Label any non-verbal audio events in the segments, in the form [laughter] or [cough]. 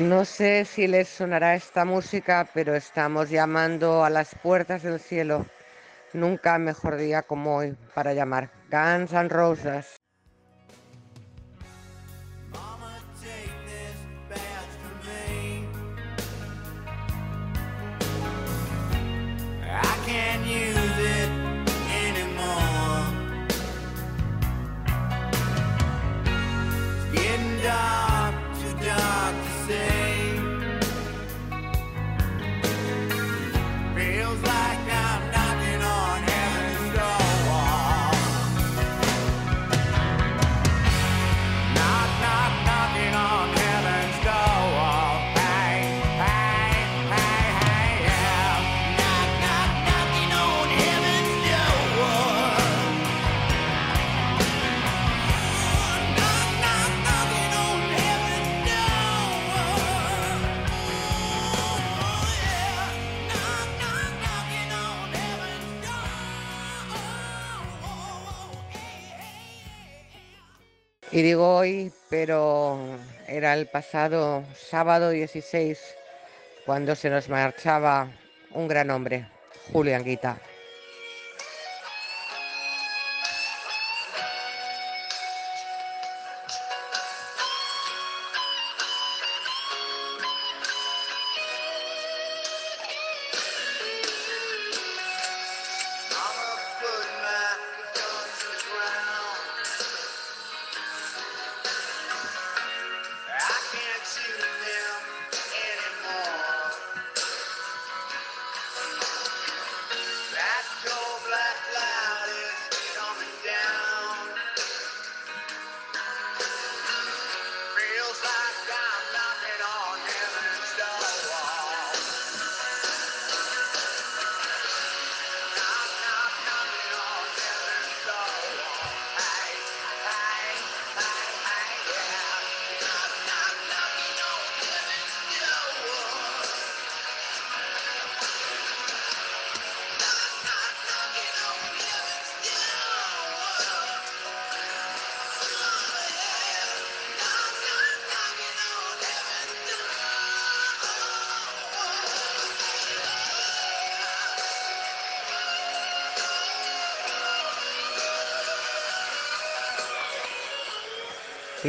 No sé si les sonará esta música, pero estamos llamando a las puertas del cielo. Nunca mejor día como hoy para llamar. Guns N' Roses. Digo hoy, pero era el pasado sábado 16 cuando se nos marchaba un gran hombre, Julián Guita.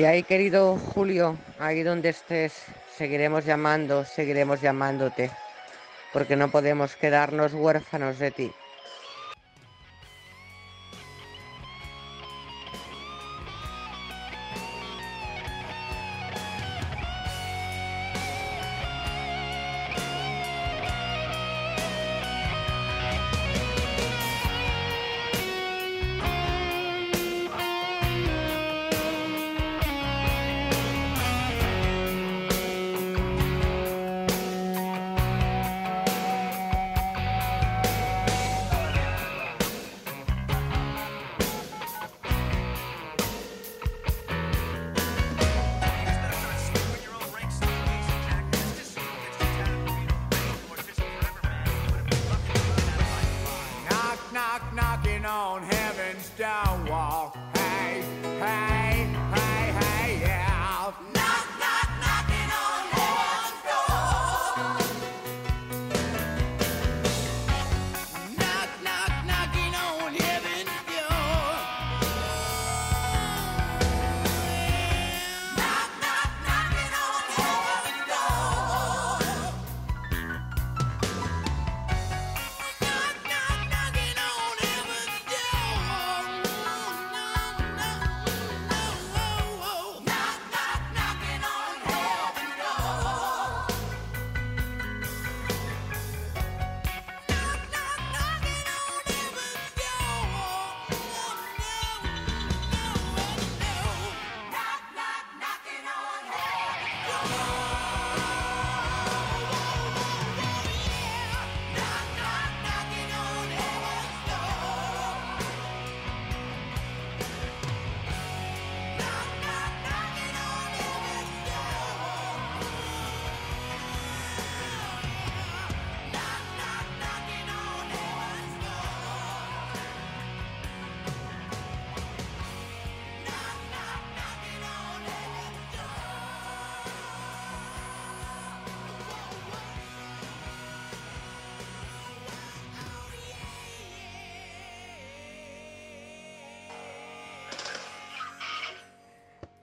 Y ahí, querido Julio, ahí donde estés, seguiremos llamando, seguiremos llamándote, porque no podemos quedarnos huérfanos de ti.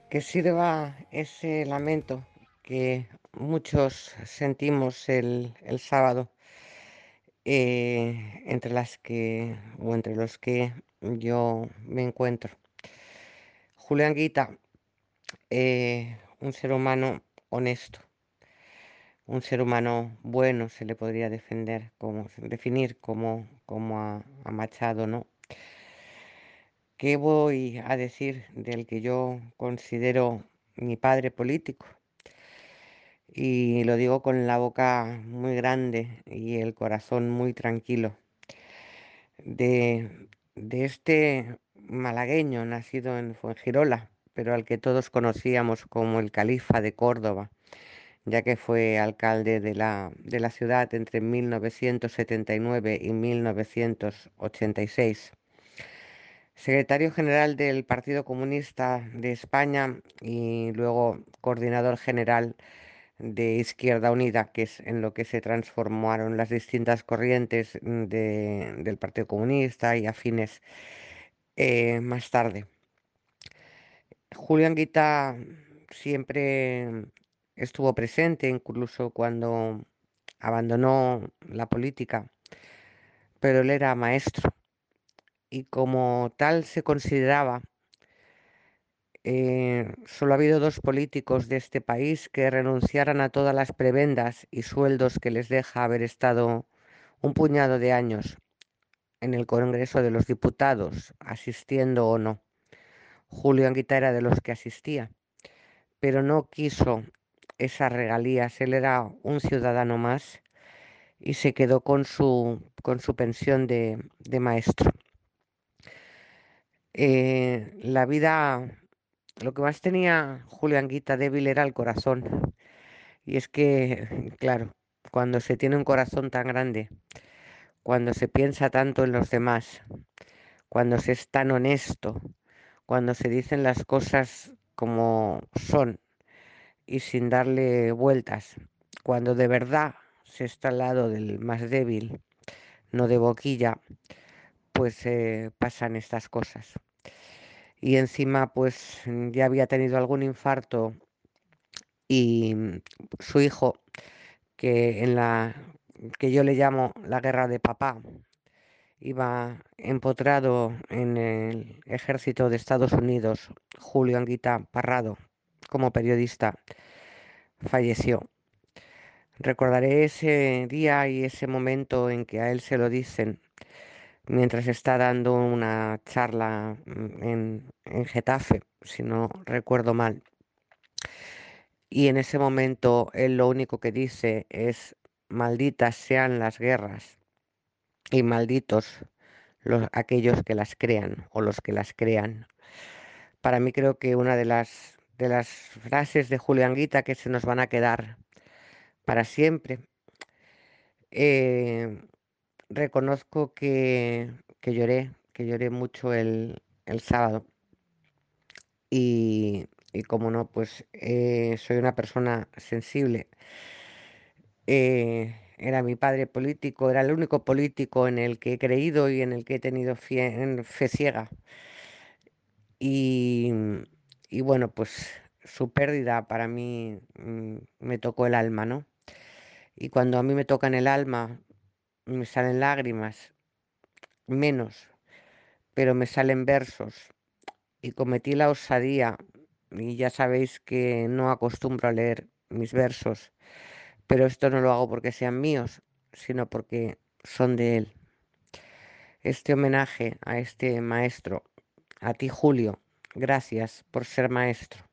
Que sirva ese lamento que muchos sentimos el, el sábado, eh, entre las que o entre los que yo me encuentro. Julián Guita, eh, un ser humano honesto, un ser humano bueno, se le podría defender como, definir como, como a, Machado, ¿no? ¿Qué voy a decir del que yo considero mi padre político? Y lo digo con la boca muy grande y el corazón muy tranquilo. De, de este malagueño nacido en Fuengirola, pero al que todos conocíamos como el califa de Córdoba, ya que fue alcalde de la, de la ciudad entre 1979 y 1986 secretario general del Partido Comunista de España y luego coordinador general de Izquierda Unida, que es en lo que se transformaron las distintas corrientes de, del Partido Comunista y afines eh, más tarde. Julián Guita siempre estuvo presente, incluso cuando abandonó la política, pero él era maestro y como tal se consideraba, eh, solo ha habido dos políticos de este país que renunciaran a todas las prebendas y sueldos que les deja haber estado un puñado de años en el Congreso de los Diputados, asistiendo o no. Julio Anguita era de los que asistía, pero no quiso esas regalías. Él era un ciudadano más y se quedó con su, con su pensión de, de maestro. Eh, la vida, lo que más tenía Julián Guita débil era el corazón. Y es que, [laughs] claro, cuando se tiene un corazón tan grande, cuando se piensa tanto en los demás, cuando se es tan honesto, cuando se dicen las cosas como son y sin darle vueltas, cuando de verdad se está al lado del más débil, no de boquilla, pues eh, pasan estas cosas. Y encima, pues ya había tenido algún infarto y mm, su hijo, que en la que yo le llamo la guerra de papá, iba empotrado en el ejército de Estados Unidos, Julio Anguita Parrado, como periodista, falleció. Recordaré ese día y ese momento en que a él se lo dicen mientras está dando una charla mm, en, en Getafe, si no recuerdo mal. Y en ese momento él lo único que dice es, malditas sean las guerras y malditos los, aquellos que las crean o los que las crean. Para mí creo que una de las, de las frases de Julián Guita que se nos van a quedar para siempre. Eh, reconozco que, que lloré, que lloré mucho el, el sábado. Y, y, como no, pues eh, soy una persona sensible. Eh, era mi padre político, era el único político en el que he creído y en el que he tenido fe, fe ciega. Y, y, bueno, pues su pérdida para mí mm, me tocó el alma, ¿no? Y cuando a mí me toca en el alma me salen lágrimas, menos, pero me salen versos. Y cometí la osadía, y ya sabéis que no acostumbro a leer mis versos, pero esto no lo hago porque sean míos, sino porque son de él. Este homenaje a este maestro, a ti Julio, gracias por ser maestro,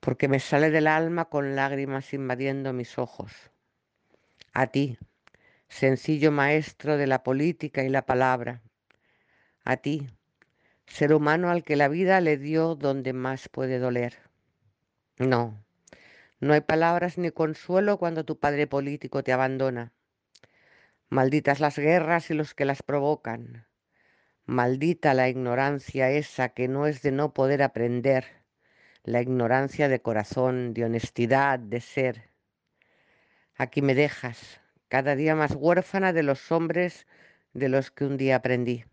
porque me sale del alma con lágrimas invadiendo mis ojos. A ti, sencillo maestro de la política y la palabra. A ti, ser humano al que la vida le dio donde más puede doler. No, no hay palabras ni consuelo cuando tu padre político te abandona. Malditas las guerras y los que las provocan. Maldita la ignorancia esa que no es de no poder aprender, la ignorancia de corazón, de honestidad, de ser. Aquí me dejas, cada día más huérfana de los hombres de los que un día aprendí.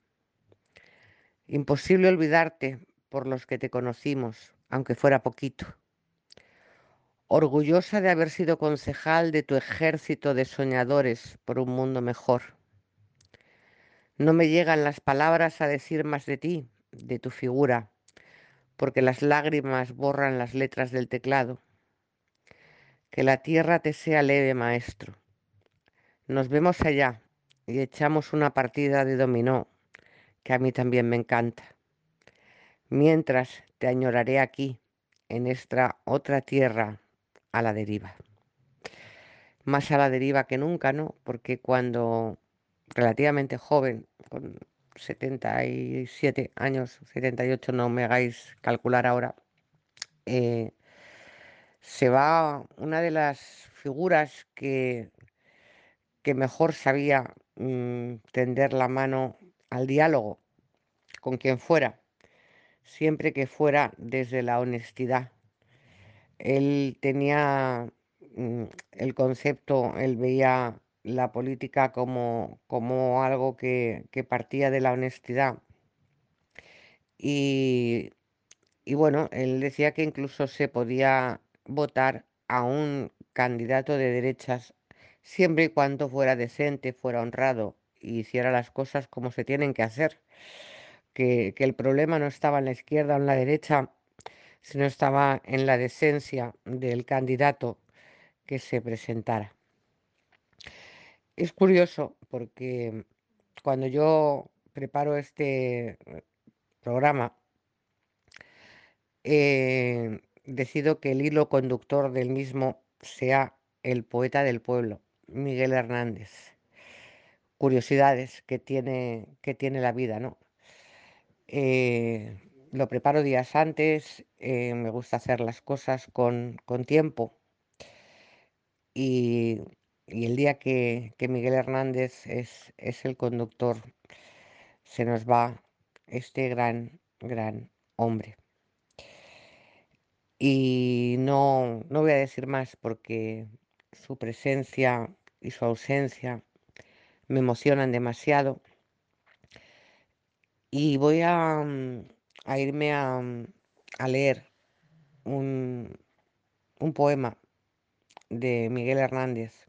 Imposible olvidarte, por los que te conocimos, aunque fuera poquito. Orgullosa de haber sido concejal de tu ejército de soñadores por un mundo mejor. No me llegan las palabras a decir más de ti, de tu figura, porque las lágrimas borran las letras del teclado. Que la tierra te sea leve, maestro. Nos vemos allá y echamos una partida de dominó, que a mí también me encanta. Mientras te añoraré aquí, en esta otra tierra a la deriva. Más a la deriva que nunca, ¿no? Porque cuando relativamente joven, con 77 años, 78, no me hagáis calcular ahora, eh, se va una de las figuras que, que mejor sabía mm, tender la mano al diálogo con quien fuera, siempre que fuera desde la honestidad. Él tenía mm, el concepto, él veía la política como, como algo que, que partía de la honestidad. Y, y bueno, él decía que incluso se podía votar a un candidato de derechas siempre y cuando fuera decente, fuera honrado y hiciera las cosas como se tienen que hacer. Que, el problema no estaba en la izquierda o en la derecha, sino estaba en la decencia del candidato que se presentara. Es curioso porque cuando yo preparo este programa, eh, decido que el hilo conductor del mismo sea el poeta del pueblo, Miguel Hernández. Curiosidades que tiene, que tiene la vida, ¿no? Eh, lo preparo días antes, eh, me gusta hacer las cosas con, con tiempo. Y, y, el día que, que Miguel Hernández es, es el conductor, se nos va este gran, gran hombre. Y no, no voy a decir más porque su presencia y su ausencia me emocionan demasiado. Y voy a, a irme a, a leer un, un, poema de Miguel Hernández.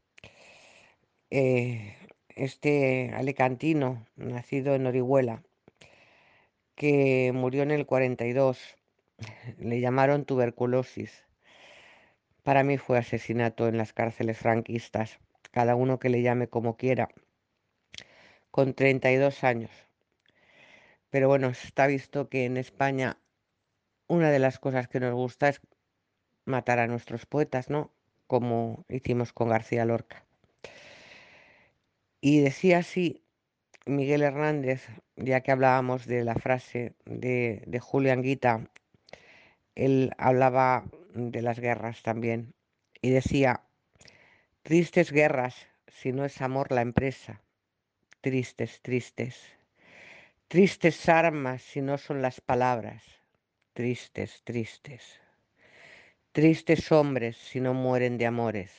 Eh, este alicantino, nacido en Orihuela, que murió en el 42 [laughs] le llamaron tuberculosis. Para mí fue asesinato en las cárceles franquistas, cada uno que le llame como quiera, con 32 años. Pero bueno, está visto que en España una de las cosas que nos gusta es matar a nuestros poetas, ¿no? Como hicimos con García Lorca. Y decía así Miguel Hernández, ya que hablábamos de la frase de, de Julián Guita él hablaba de las guerras también y decía, tristes guerras si no es amor la empresa, tristes, tristes, tristes armas si no son las palabras, tristes, tristes, tristes hombres si no mueren de amores,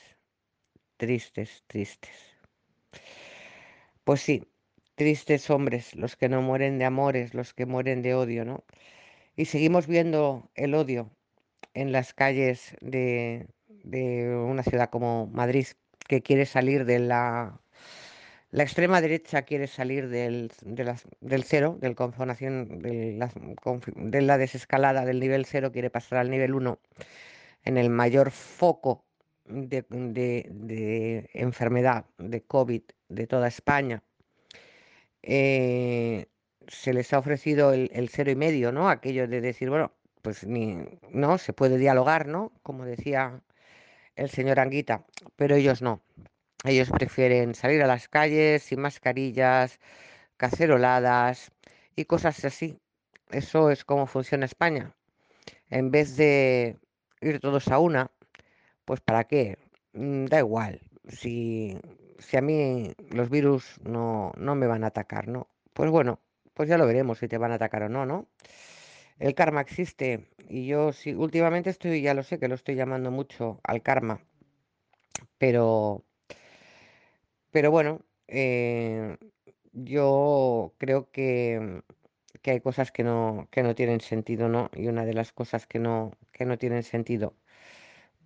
tristes, tristes. Pues sí, tristes hombres los que no mueren de amores, los que mueren de odio, ¿no? Y seguimos viendo el odio en las calles de, de una ciudad como Madrid, que quiere salir de la... La extrema derecha quiere salir del, del cero, del conformación, de la, de la desescalada del nivel cero, quiere pasar al nivel 1 en el mayor foco de, enfermedad de COVID de toda España. Eh, se les ha ofrecido el, el, cero y medio, ¿no? Aquello de decir, bueno, pues ni, no, se puede dialogar, ¿no? Como decía el señor Anguita, pero ellos no. Ellos prefieren salir a las calles sin mascarillas, caceroladas y cosas así. Eso es como funciona España. En vez de ir todos a una, pues ¿para qué? Mm, da igual. Si, si a mí los virus no, no me van a atacar, ¿no? Pues bueno, pues ya lo veremos si te van a atacar o no, ¿no? El karma existe y yo sí, últimamente estoy, ya lo sé, que lo estoy llamando mucho al karma, pero, pero bueno, eh, yo creo que, que hay cosas que no, que no tienen sentido, ¿no? Y una de las cosas que no, que no tienen sentido,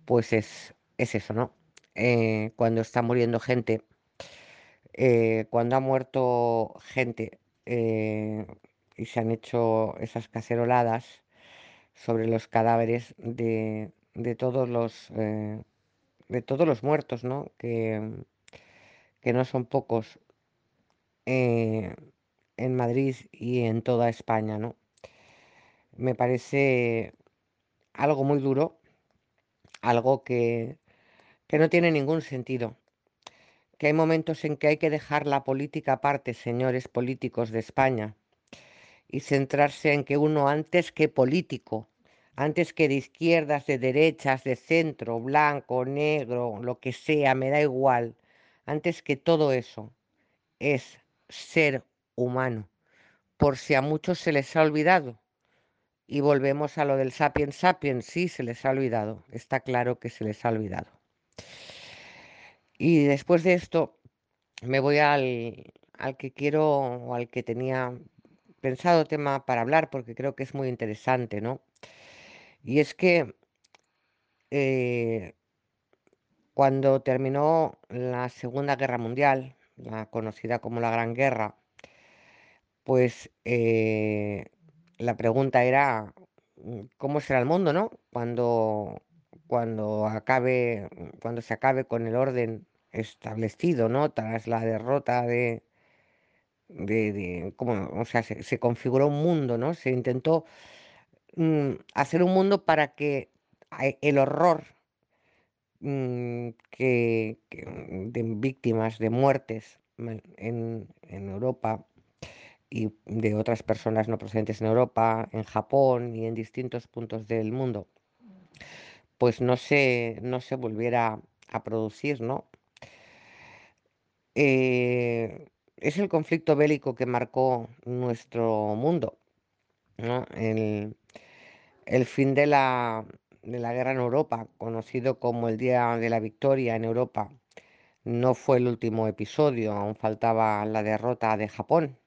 pues es, es eso, ¿no? Eh, cuando está muriendo gente, eh, cuando ha muerto gente y se han hecho esas caceroladas sobre los cadáveres de, de todos los eh, de todos los muertos, ¿no? Que, que no son pocos eh, en Madrid y en toda España, ¿no? Me parece algo muy duro, algo que, que no tiene ningún sentido, que hay momentos en que hay que dejar la política aparte, señores políticos de España, y centrarse en que uno antes que político, antes que de izquierdas, de derechas, de centro, blanco, negro, lo que sea, me da igual, antes que todo eso, es ser humano, por si a muchos se les ha olvidado. Y volvemos a lo del sapiens sapiens, sí, se les ha olvidado, está claro que se les ha olvidado. Y después de esto me voy al, al que quiero o al que tenía pensado tema para hablar porque creo que es muy interesante, ¿no? Y es que eh, cuando terminó la Segunda Guerra Mundial, la conocida como la Gran Guerra, pues eh, la pregunta era, mm, ¿cómo será el mundo, no? Cuando, cuando acabe, cuando se acabe con el orden establecido, ¿no? Tras la derrota de, de. O sea, se, configuró un mundo, ¿no? Se intentó mm, hacer un mundo para que a- el horror mm, que, mm, de víctimas, de muertes en, en Europa y de otras personas no procedentes en Europa, en Japón y en distintos puntos del mundo, pues no se, no se volviera a producir, ¿no? Eh, es el conflicto bélico que marcó nuestro mundo. El, fin de la, de la guerra en Europa, conocido como el Día de la Victoria en Europa, no fue el último episodio, aún faltaba la derrota de Japón.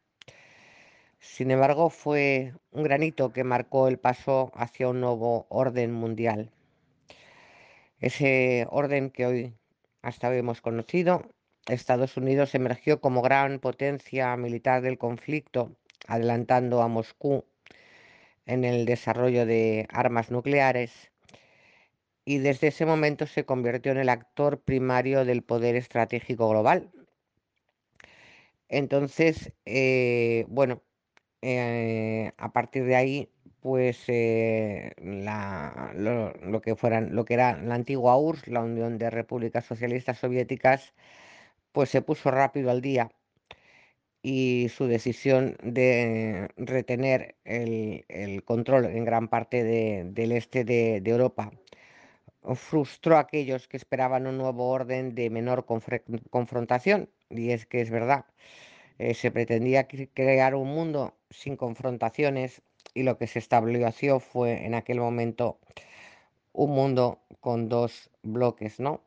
Sin embargo, fue un granito que marcó el paso hacia un nuevo orden mundial. Ese orden que hoy hasta hoy hemos conocido, Estados Unidos emergió como gran potencia militar del conflicto, adelantando a Moscú en el desarrollo de armas nucleares y desde ese momento se convirtió en el actor primario del poder estratégico global. Entonces, eh, bueno, eh, a partir de ahí, pues eh, lo que fueran, lo que era la antigua URSS, la Unión de Repúblicas Socialistas Soviéticas, pues se puso rápido al día y su decisión de retener el, control en gran parte de- del este de, Europa frustró a aquellos que esperaban un nuevo orden de menor confrontación. Y es que es verdad, eh, se pretendía cre- crear un mundo sin confrontaciones y lo que se estableció fue en aquel momento un mundo con dos bloques, ¿no?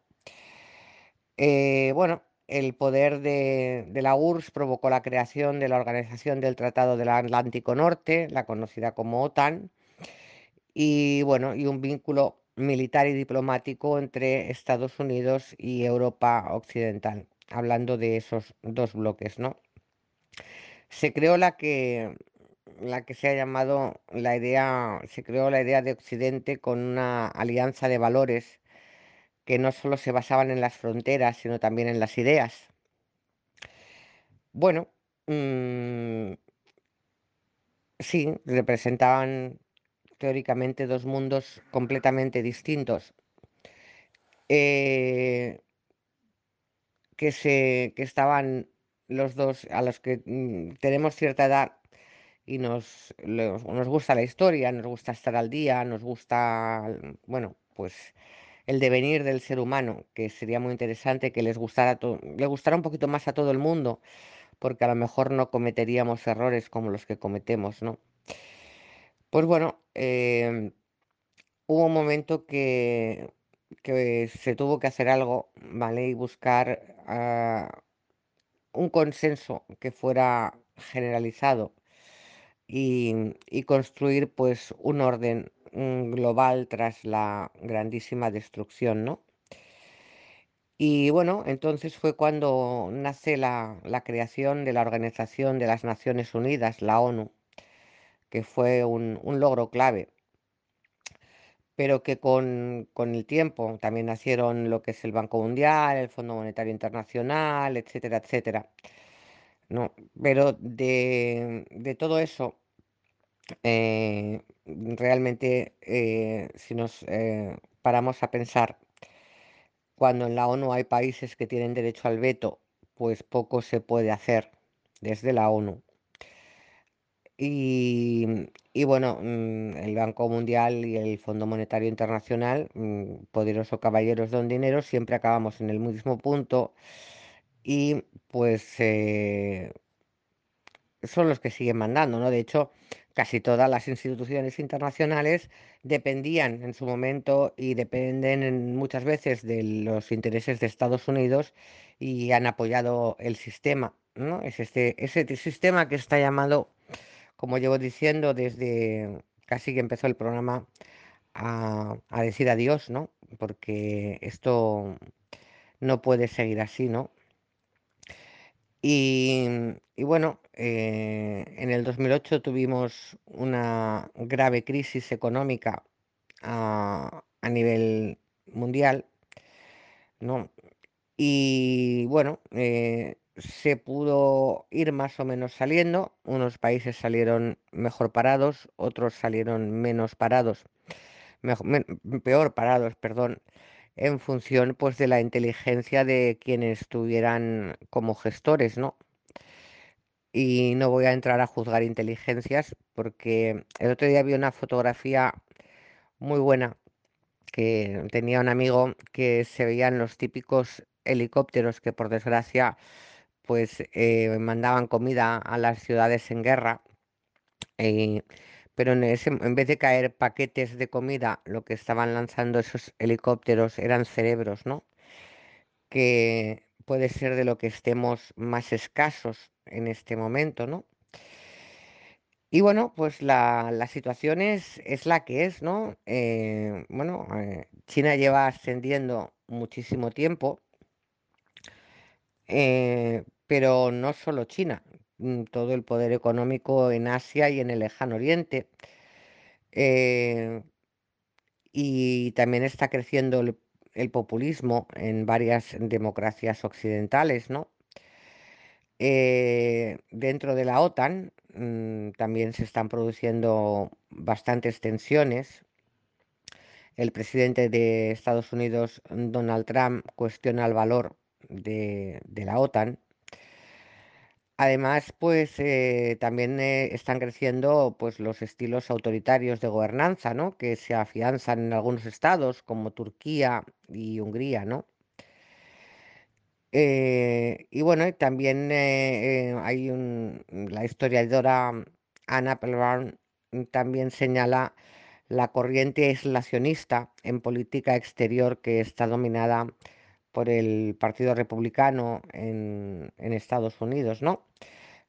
Eh, bueno, el poder de, la URSS provocó la creación de la Organización del Tratado del Atlántico Norte, la conocida como OTAN, y bueno, y un vínculo militar y diplomático entre Estados Unidos y Europa Occidental, hablando de esos dos bloques, ¿no? Se creó la que la que se ha llamado la idea, se creó la idea de Occidente con una alianza de valores que no solo se basaban en las fronteras, sino también en las ideas. Bueno, mm, sí, representaban teóricamente dos mundos completamente distintos. eh, que se, que estaban los dos, a los que mm, tenemos cierta edad y nos, nos gusta la historia, nos gusta estar al día, nos gusta, bueno, pues el devenir del ser humano, que sería muy interesante que les gustara le gustara un poquito más a todo el mundo, porque a lo mejor no cometeríamos errores como los que cometemos, ¿no? Pues bueno, em, hubo un momento que, que se tuvo que hacer algo, ¿vale? Y buscar ah, un consenso que fuera generalizado y, y construir pues un orden global tras la grandísima destrucción, ¿no? Y bueno, entonces fue cuando nace la, la creación de la Organización de las Naciones Unidas, la ONU, que fue un, un logro clave, pero que con, con el tiempo también nacieron lo que es el Banco Mundial, el Fondo Monetario Internacional, etcétera, etcétera. ¿no? Pero de, de todo eso, eh, realmente, eh, si nos eh, paramos a pensar, cuando en la ONU hay países que tienen derecho al veto, pues poco se puede hacer desde la ONU. Y, bueno, mm, el Banco Mundial y el Fondo Monetario Internacional, mm, poderosos caballeros don dinero, siempre acabamos en el mismo punto y pues son los que siguen mandando, ¿no? De hecho, casi todas las instituciones internacionales dependían en su momento y dependen en- muchas veces de los intereses de Estados Unidos y han apoyado el sistema, ¿no? Es este, ese sistema que está llamado, como llevo diciendo desde casi que empezó el programa, a, a decir adiós, ¿no? Porque esto no puede seguir así, ¿no? Y, y bueno, eh, en el 2008 tuvimos una grave crisis económica a, nivel mundial, ¿no? Y bueno, eh, se pudo ir más o menos saliendo. Unos países salieron mejor parados, otros salieron menos parados, mejo- men- peor parados, perdón, en función pues de la inteligencia de quienes estuvieran como gestores, ¿no? y no voy a entrar a juzgar inteligencias porque el otro día vi una fotografía muy buena que tenía un amigo que se veían los típicos helicópteros que por desgracia pues eh, mandaban comida a las ciudades en guerra eh, pero en ese- en vez de caer paquetes de comida lo que estaban lanzando esos helicópteros eran cerebros, ¿no? Que puede ser de lo que estemos más escasos en este momento, ¿no? Y bueno, pues la, la situación es, es la que es, ¿no? Eh, bueno, eh, China lleva ascendiendo muchísimo tiempo, eh, pero no solo China, todo el poder económico en Asia y en el Lejano Oriente. eh, y también está creciendo el, populismo en varias democracias occidentales, ¿no? Eh, dentro de la OTAN mm, también se están produciendo bastantes tensiones El presidente de Estados Unidos, Donald Trump, cuestiona el valor de la OTAN. Además, pues eh, también eh, están creciendo pues, los estilos autoritarios de gobernanza, ¿no? Que se afianzan en algunos estados, como Turquía y Hungría, ¿no? Eh, y bueno, también hay un, la historiadora Anna Applebaum también señala la corriente aislacionista en política exterior que está dominada por el Partido Republicano en, en Estados Unidos, ¿no?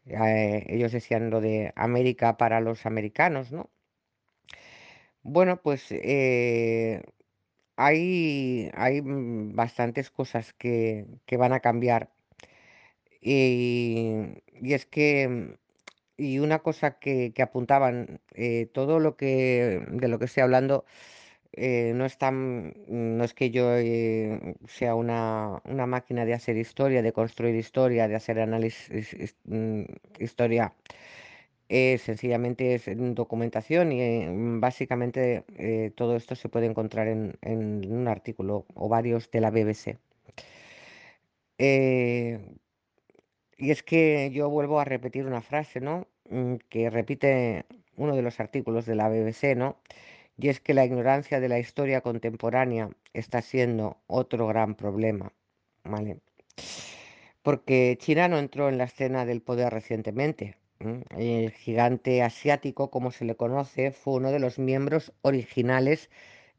Eh, ellos decían lo de América para los americanos, ¿no? Bueno, pues eh, hay, hay mm, bastantes cosas que, que van a cambiar y, y es que mm, y una cosa que, apuntaban, eh, todo lo que de lo que estoy hablando eh, no es tan, no es que yo eh, sea una, una máquina de hacer historia, de construir historia, de hacer análisis, mm, historia. Eh, sencillamente es mm, documentación y mm, básicamente todo esto se puede encontrar en, en un artículo o varios de la BBC. Y es que yo vuelvo a repetir una frase, ¿no? Mm, Que repite uno de los artículos de la BBC, ¿no? Y es que la ignorancia de la historia contemporánea está siendo otro gran problema, ¿vale? Porque China no entró en la escena del poder recientemente. El gigante asiático, como se le conoce, fue uno de los miembros originales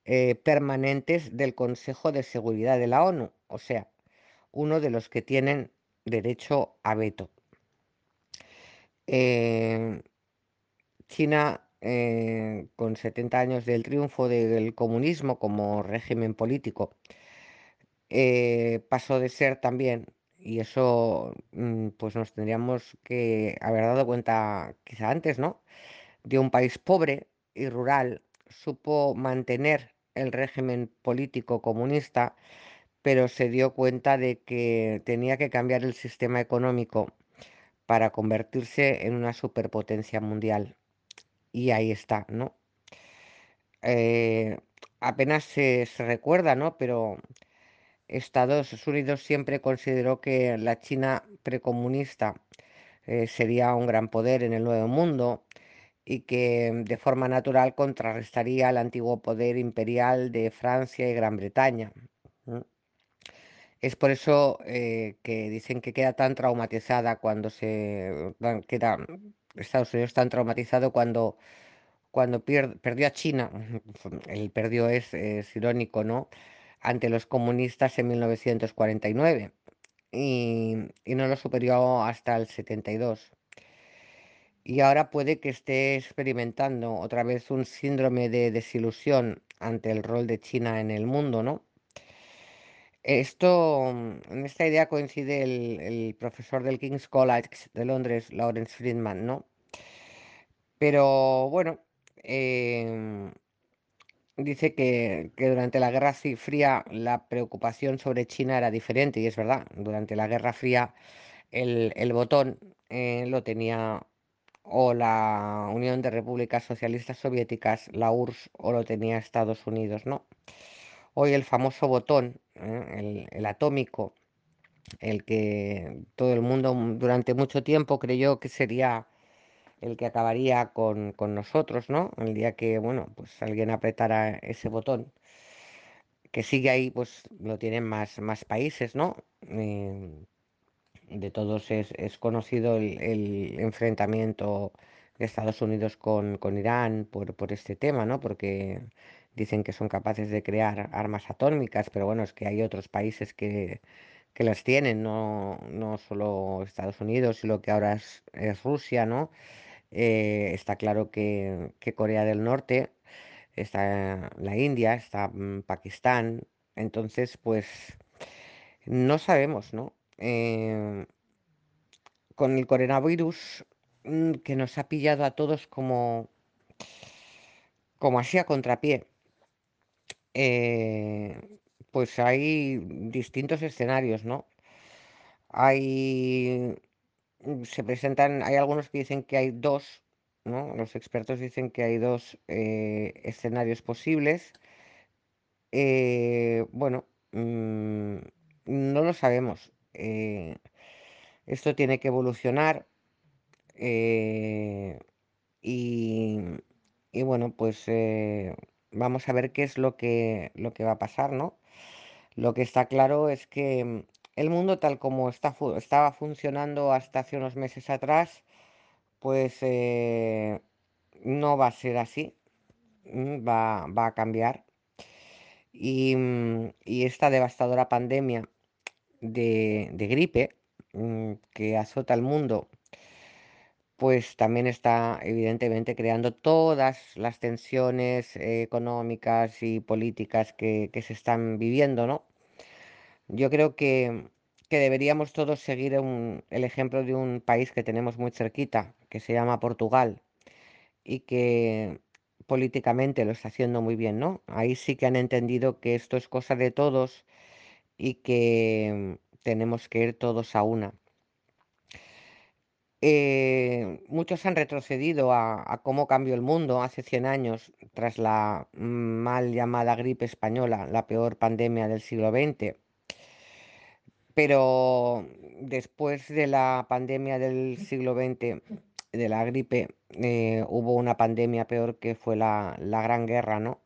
eh, permanentes del Consejo de Seguridad de la ONU, o sea, uno de los que tienen derecho a veto. Eh, China, eh, con 70 años del triunfo del comunismo como régimen político, eh, pasó de ser también, y eso mm, pues nos tendríamos que haber dado cuenta quizá antes, ¿no? De un país pobre y rural, supo mantener el régimen político comunista, pero se dio cuenta de que tenía que cambiar el sistema económico para convertirse en una superpotencia mundial. Y ahí está, ¿no? Eh, apenas se, se recuerda, ¿no? Pero Estados Unidos siempre consideró que la China precomunista eh, sería un gran poder en el Nuevo Mundo y que de forma natural contrarrestaría al antiguo poder imperial de Francia y Gran Bretaña. Es por eso eh, que dicen que queda tan traumatizada cuando se queda Estados Unidos tan traumatizado cuando cuando perdió a China, [laughs] el perdió es, irónico, ¿no? Ante los comunistas en 1949 y, nueve y y no lo superó hasta el 72. Y ahora puede que esté experimentando otra vez un síndrome de desilusión ante el rol de China en el mundo, ¿no? Esto, mm, en esta idea coincide el, profesor del King's College de Londres, Lawrence Friedman, ¿no? Pero bueno, em, Dice que, durante la Guerra Fría la preocupación sobre China era diferente, y es verdad, durante la Guerra Fría el, el botón eh, lo tenía o la Unión de Repúblicas Socialistas Soviéticas, la URSS, o lo tenía Estados Unidos, ¿no? Hoy el famoso botón, el, el atómico, el que todo el mundo durante mucho tiempo creyó que sería el que acabaría con, con nosotros, ¿no? El día que, bueno, pues alguien apretara ese botón que sigue ahí, pues lo tienen más, más países, ¿no? Eh, de todos es, es conocido el, el enfrentamiento de Estados Unidos con, con Irán por, por este tema, ¿no? Porque dicen que son capaces de crear armas atómicas, pero bueno, es que hay otros países que, que las tienen, no, no solo Estados Unidos lo que ahora es, es Rusia, ¿no? Eh, está claro que, que Corea del Norte está la India, está mm, Pakistán. Entonces, pues no sabemos, ¿no? Eh, con el coronavirus mm, que nos ha pillado a todos como, como así a contrapié, eh, pues hay distintos escenarios, ¿no? Hay, mm, se presentan, hay algunos que dicen que hay dos, ¿no? Los expertos dicen que hay dos eh, escenarios posibles Eh, bueno, mm, no lo sabemos. Esto tiene que evolucionar y, y bueno, pues vamos a ver qué es lo que, lo que va a pasar, ¿no? Lo que está claro es que mm, el mundo tal como está, estaba funcionando hasta hace unos meses atrás, pues eh, no va a ser así, mm, va, va a cambiar. Y, mm, y esta devastadora pandemia de, de gripe que azota al mundo, pues también está evidentemente creando todas las tensiones económicas y políticas que, que se están viviendo, ¿no? Yo creo que, que deberíamos todos seguir un- el ejemplo de un país que tenemos muy cerquita, que se llama Portugal, y que políticamente lo está haciendo muy bien, ¿no? Ahí sí que han entendido que esto es cosa de todos y que tenemos que ir todos a una. Eh, muchos han retrocedido a, cómo cambió el mundo hace 100 años tras la mal llamada gripe española, la peor pandemia del siglo XX. Pero después de la pandemia del siglo XX, de la gripe, eh, hubo una pandemia peor que fue la, la Gran Guerra, ¿no?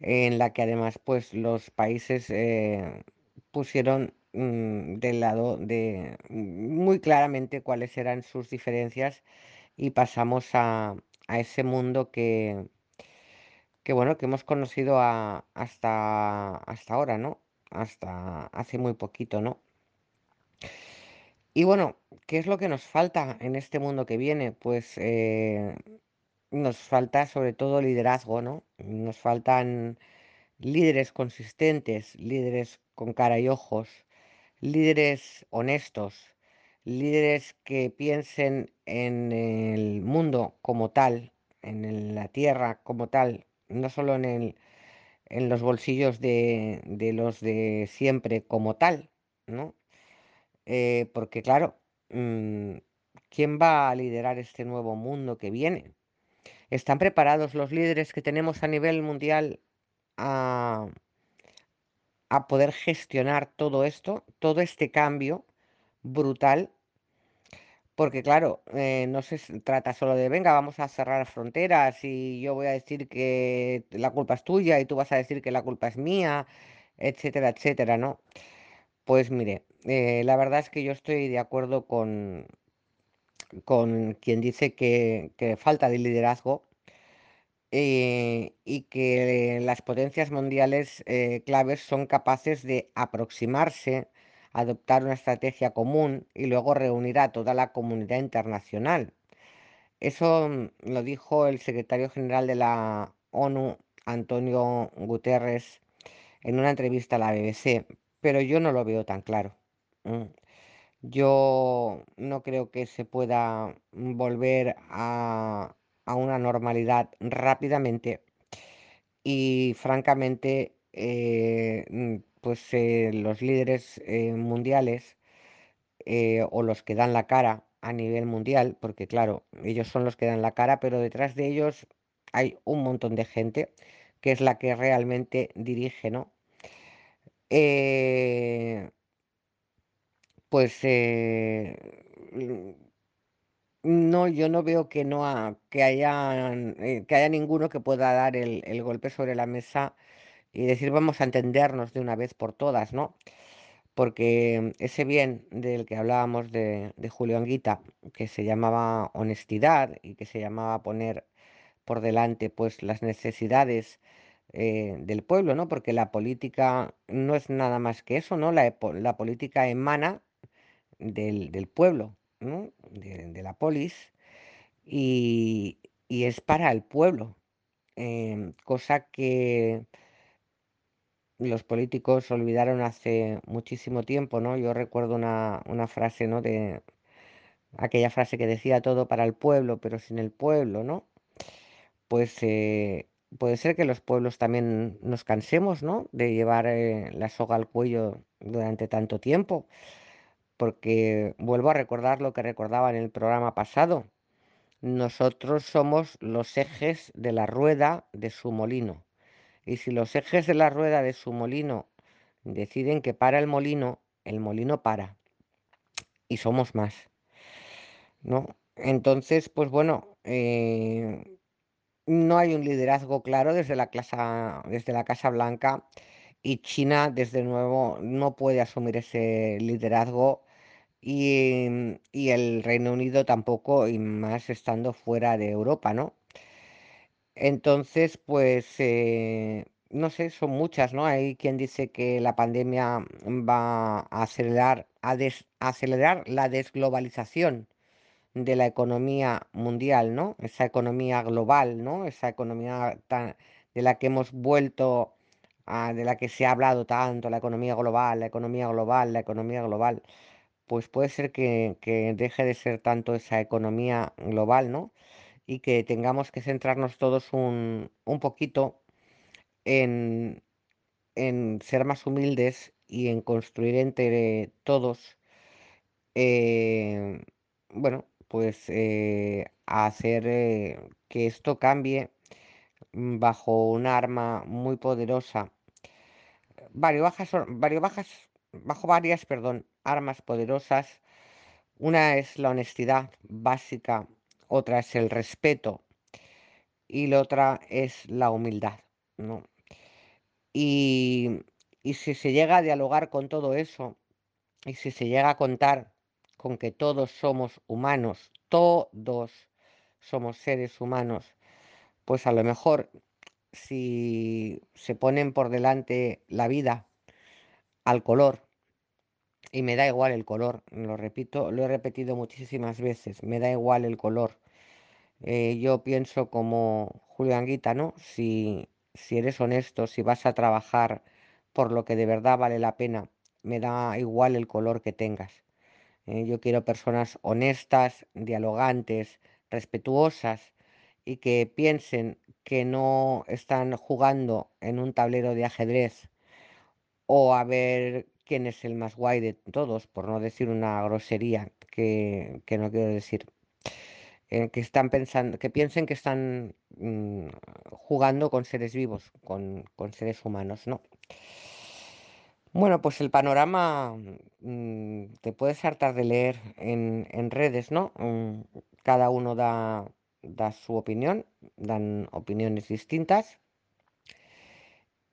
En la que además, pues, los países eh, pusieron mm, del lado de muy claramente cuáles eran sus diferencias y pasamos a, a ese mundo que, que, bueno, que hemos conocido hasta, hasta ahora, ¿no? Hasta hace muy poquito, ¿no? Y bueno, ¿qué es lo que nos falta en este mundo que viene? Pues eh, nos falta sobre todo liderazgo, ¿no? Nos faltan líderes consistentes, líderes con cara y ojos, líderes honestos, líderes que piensen en el mundo como tal, en la tierra como tal, no solo en el, en los bolsillos de, de los de siempre como tal, ¿no? Eh, porque claro, mm, ¿quién va a liderar este nuevo mundo que viene? ¿Están preparados los líderes que tenemos a nivel mundial a, a poder gestionar todo esto, todo este cambio brutal? Porque claro, eh, no se trata solo de, venga, vamos a cerrar fronteras y yo voy a decir que la culpa es tuya y tú vas a decir que la culpa es mía, etcétera, etcétera, ¿no? Pues mire, eh, la verdad es que yo estoy de acuerdo con, con quien dice que, que falta de liderazgo eh, y que las potencias mundiales eh, claves son capaces de aproximarse, adoptar una estrategia común y luego reunir a toda la comunidad internacional. Eso mm, lo dijo el secretario general de la ONU, Antonio Guterres, en una entrevista a la BBC, pero yo no lo veo tan claro. Mm. Yo no creo que se pueda volver a, a una normalidad rápidamente y francamente, eh, mm, pues eh, los líderes eh, mundiales o los que dan la cara a nivel mundial, porque claro, ellos son los que dan la cara, pero detrás de ellos hay un montón de gente que es la que realmente dirige, ¿no? Pues No, yo no veo que no ha- que hayan, eh, que haya ninguno que pueda dar el, el golpe sobre la mesa y decir vamos a entendernos de una vez por todas, ¿no? Porque ese bien del que hablábamos de, de Julio Anguita, que se llamaba honestidad y que se llamaba poner por delante pues las necesidades eh, del pueblo, ¿no? Porque la política no es nada más que eso, ¿no? La, la política emana del, del pueblo, de la polis y, y es para el pueblo, em, cosa que los políticos olvidaron hace muchísimo tiempo, ¿no? Yo recuerdo una, una frase, ¿no? De aquella frase que decía todo para el pueblo, pero sin el pueblo, ¿no? Pues eh, puede ser que los pueblos también nos cansemos, ¿no? De llevar eh, la soga al cuello durante tanto tiempo, porque vuelvo a recordar lo que recordaba en el programa pasado. Nosotros somos los ejes de la rueda de su molino. Y si los ejes de la rueda de su molino deciden que para el molino, el molino para. Y somos más, ¿no? Entonces, pues bueno, eh, no hay un liderazgo claro desde la desde la Casa Blanca y China, desde nuevo, no puede asumir ese liderazgo y, y el Reino Unido tampoco, y más estando fuera de Europa, ¿no? Entonces, pues, eh, no sé, son muchas, ¿no? Hay quien dice que la pandemia va a acelerar, a des- acelerar la desglobalización de la economía mundial, ¿no? Esa economía global, ¿no? Esa economía de la que hemos vuelto, de la que se ha hablado tanto, la economía global, la economía global, la economía global. Pues puede ser que, deje de ser tanto esa economía global, ¿no? y que tengamos que centrarnos todos un, poquito en, ser más humildes y en construir entre todos, eh, bueno, pues eh, hacer eh, que esto cambie bajo un arma muy poderosa, varios bajas, varios bajas, bajo varias, perdón, armas poderosas. Una es la honestidad básica, otra es el respeto y la otra es la humildad, ¿no? Y, y si se llega a dialogar con todo eso, y si se llega a contar con que todos somos humanos, todos somos seres humanos, pues a lo mejor si se ponen por delante la vida al color, y me da igual el color, lo repito, lo he repetido muchísimas veces, me da igual el color, Eh, yo pienso como Julián Guita, ¿no? Si, si eres honesto, si vas a trabajar por lo que de verdad vale la pena, me da igual el color que tengas. Eh, yo quiero personas honestas, dialogantes, respetuosas y que piensen que no están jugando en un tablero de ajedrez o a ver quién es el más guay de todos, por no decir una grosería que, que no quiero decir. Que están pensando, que piensen que están mm, jugando con seres vivos, con, con seres humanos, ¿no? Bueno, pues el panorama mm, te puedes hartar de leer en, en redes, ¿no? Mm, cada uno da, da su opinión, dan opiniones distintas.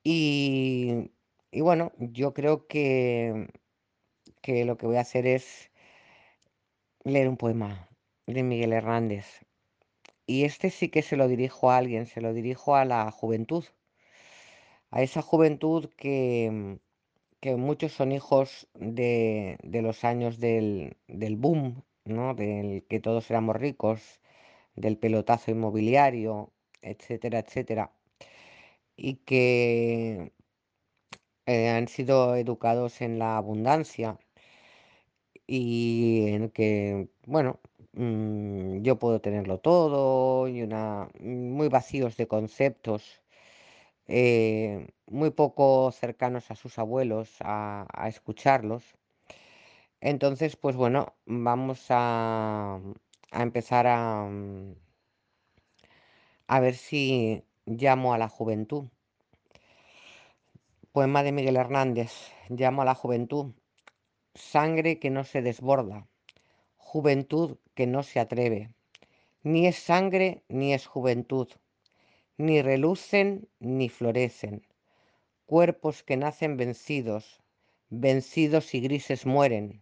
Y, y bueno, yo creo que, que lo que voy a hacer es leer un poema de Miguel Hernández. Y este sí que se lo dirijo a alguien, se lo dirijo a la juventud, a esa juventud que, que muchos son hijos de, de los años del, del boom, ¿no? Del que todos éramos ricos, del pelotazo inmobiliario, etcétera, etcétera. Y que eh, han sido educados en la abundancia y en que, bueno, mm, yo puedo tenerlo todo y una muy vacíos de conceptos, eh, muy poco cercanos a sus abuelos, a, a escucharlos. Entonces, pues bueno, vamos a, a empezar a, a ver si llamo a la juventud. Poema de Miguel Hernández, llamo a la juventud. Sangre que no se desborda, juventud que no se atreve. Ni es sangre ni es juventud, ni relucen ni florecen. Cuerpos que nacen vencidos, vencidos y grises mueren.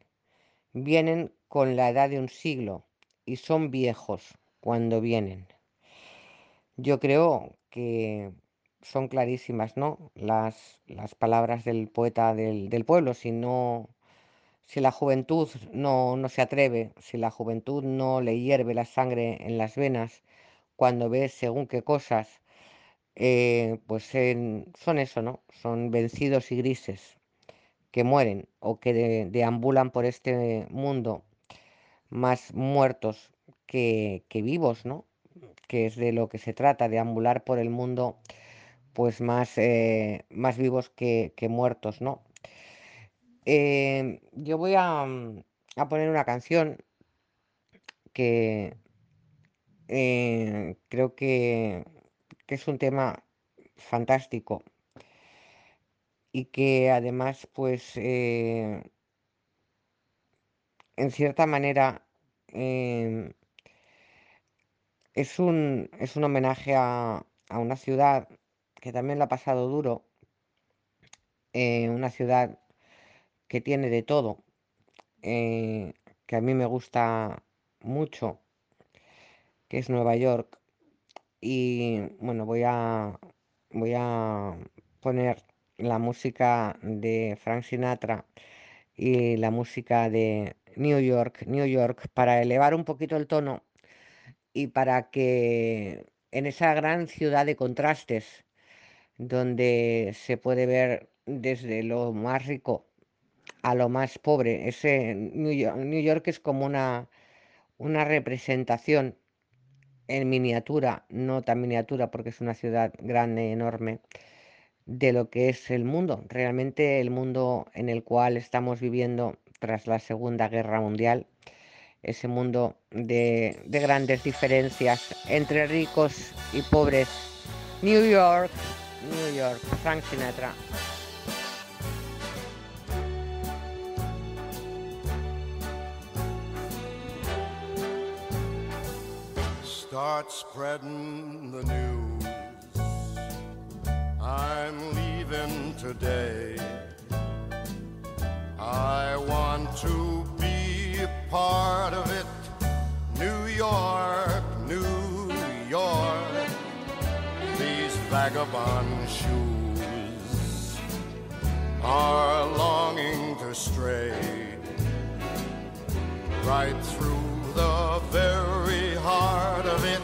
Vienen con la edad de un siglo y son viejos cuando vienen. Yo creo que son clarísimas, ¿no? Las, las palabras del poeta del, del pueblo. Si no, si la juventud no, no se atreve, si la juventud no le hierve la sangre en las venas cuando ve según qué cosas, eh, pues en- son eso, ¿no? Son vencidos y grises que mueren o que de- deambulan por este mundo más muertos que, que vivos, ¿no? Que es de lo que se trata, deambular por el mundo pues más, eh, más vivos que, que muertos, ¿no? Eh, yo voy a, mm, a poner una canción que eh, creo que, que es un tema fantástico y que además, pues, eh, en cierta manera, em, es un, es un homenaje a, a una ciudad que también lo ha pasado duro, eh, una ciudad que tiene de todo, eh, que a mí me gusta mucho, que es Nueva York. Y bueno, voy a, voy a poner la música de Frank Sinatra y la música de New York, New York, para elevar un poquito el tono y para que en esa gran ciudad de contrastes, donde se puede ver desde lo más rico a lo más pobre, ese New York, New es como una, una representación en miniatura, no tan miniatura porque es una ciudad grande, enorme, de lo que es el mundo, realmente el mundo en el cual estamos viviendo tras la Segunda Guerra Mundial, ese mundo de, de grandes diferencias entre ricos y pobres. New York, New York, Frank Sinatra. Start spreading the news. I'm leaving today. are longing to stray right through the very heart of it,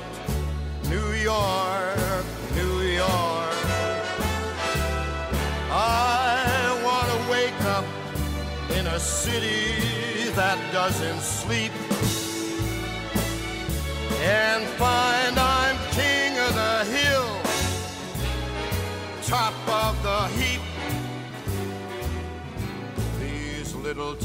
New York, New York. I want to wake up in a city that doesn't sleep and find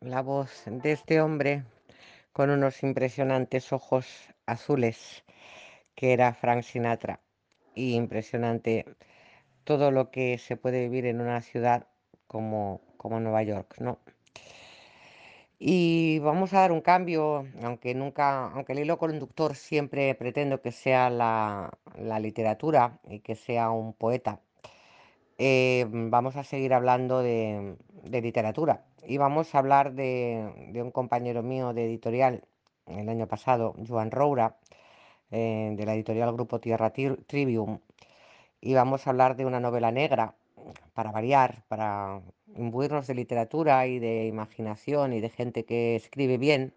La voz de este hombre con unos impresionantes ojos azules, que era Frank Sinatra. Y impresionante todo lo que se puede vivir en una ciudad como, como Nueva York, ¿no? Y vamos a dar un cambio, aunque nunca, aunque el hilo conductor siempre pretendo que sea la, la literatura y que sea un poeta. eh, vamos a seguir hablando de, de literatura y vamos a hablar de, de un compañero mío de editorial el año pasado, Joan Roura, eh, de la editorial Grupo Tierra Tri- Trivium, y vamos a hablar de una novela negra, para variar, para imbuirnos de literatura y de imaginación y de gente que escribe bien,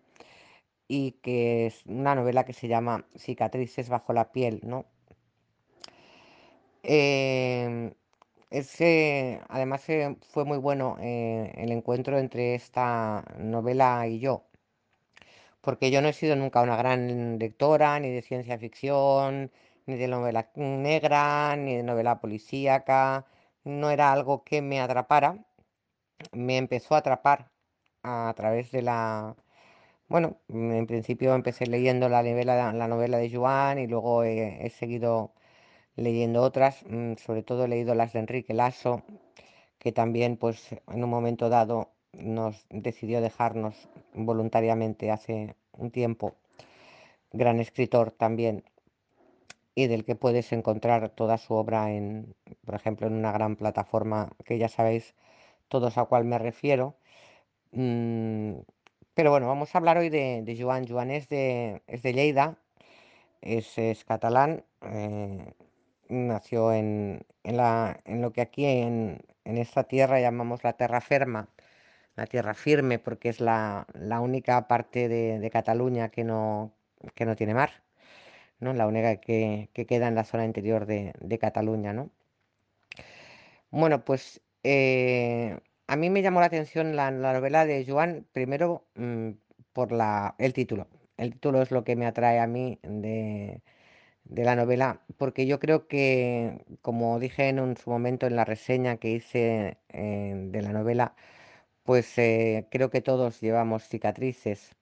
y que es una novela que se llama Cicatrices bajo la piel, ¿no? Em, ese, además fue muy bueno eh, el encuentro entre esta novela y yo, porque yo no he sido nunca una gran lectora ni de ciencia ficción, ni de novela negra, ni de novela policíaca, no era algo que me atrapara, me empezó a atrapar a través de la... Bueno, en principio empecé leyendo la novela, la novela de Joan y luego he seguido leyendo otras, mm, sobre todo he leído las de Enrique Lasso, que también pues en un momento dado nos decidió dejarnos voluntariamente hace un tiempo, gran escritor también, y del que puedes encontrar toda su obra en, por ejemplo, en una gran plataforma que ya sabéis todos a cuál me refiero. Mm, pero bueno, vamos a hablar hoy de, Joan. Joan es de, es de Lleida, es, es catalán, eh, nació en, en la, en lo que aquí en, en esta tierra llamamos la terra ferma, la tierra firme, porque es la, la única parte de, de Cataluña que no, que no tiene mar, ¿no? La única que, que queda en la zona interior de, de Cataluña, ¿no? Bueno, pues eh, a mí me llamó la atención la, la novela de Joan, primero mm, por la, el título. El título es lo que me atrae a mí de, de la novela, porque yo creo que, como dije en un- su momento en la reseña que hice eh, de la novela, pues eh, creo que todos llevamos cicatrices.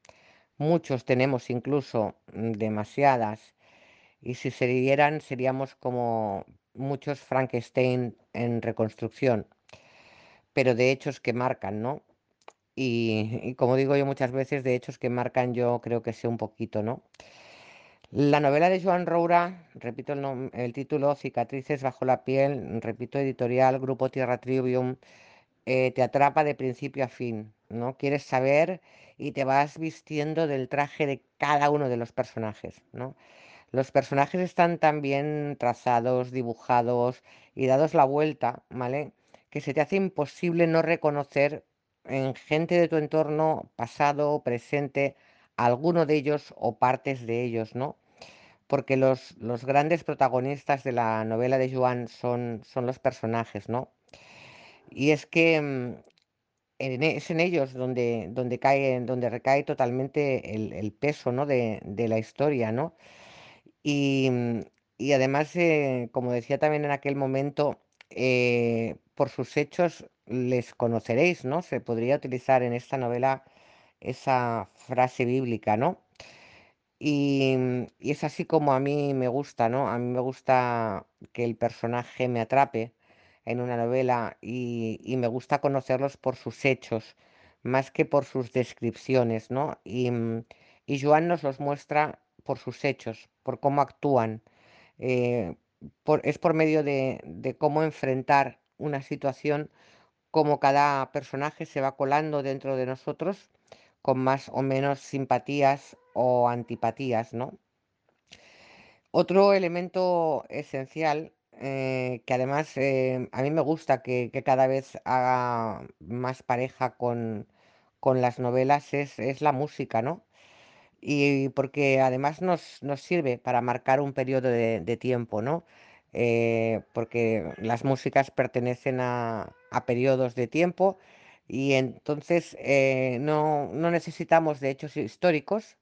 Muchos tenemos incluso mm, demasiadas. Y si se dieran, seríamos como muchos Frankenstein en reconstrucción, pero de hechos que marcan, ¿no? Y, y como digo yo muchas veces, de hechos que marcan yo creo que sé un poquito, ¿no? La novela de Joan Roura, repito el, título, Cicatrices bajo la piel, repito, editorial, Grupo Tierra Trivium, eh, te atrapa de principio a fin, ¿no? Quieres saber y te vas vistiendo del traje de cada uno de los personajes, ¿no? Los personajes están tan bien trazados, dibujados y dados la vuelta, ¿vale? Que se te hace imposible no reconocer en gente de tu entorno, pasado presente, alguno de ellos o partes de ellos, ¿no? Porque los, los grandes protagonistas de la novela de Joan son, son los personajes, ¿no? Y es que mm, e- es en ellos donde, donde cae, donde recae totalmente el, el peso, ¿no? de, de la historia, ¿no? Y, mm, y además, eh, como decía también en aquel momento, eh, por sus hechos les conoceréis, ¿no? Se podría utilizar en esta novela esa frase bíblica, ¿no? Y, mm, y es así como a mí me gusta, ¿no? A mí me gusta que el personaje me atrape en una novela y, y me gusta conocerlos por sus hechos, más que por sus descripciones, ¿no? Y, mm, y Joan nos los muestra por sus hechos, por cómo actúan. eh, por- es por medio de, de cómo enfrentar una situación, cómo cada personaje se va colando dentro de nosotros con más o menos simpatías o antipatías, ¿no? Otro elemento esencial, eh, que además eh, a mí me gusta que, cada vez haga más pareja con, con las novelas, es, es la música, ¿no? Y porque además nos, nos sirve para marcar un periodo de, tiempo, ¿no? Eh, porque las músicas pertenecen a, a periodos de tiempo y entonces no, no necesitamos de hechos históricos